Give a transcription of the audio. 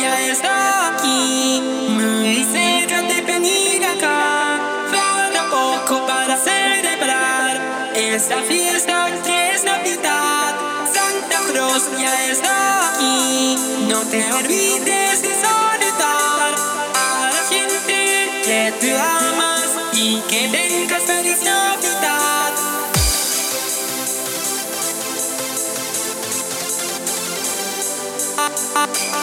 ya está aquí. Muy cerca de venir acá. Falta poco para celebrar esta fiesta que es Navidad. Santa Cruz ya está aquí. No te olvides de saludar Thank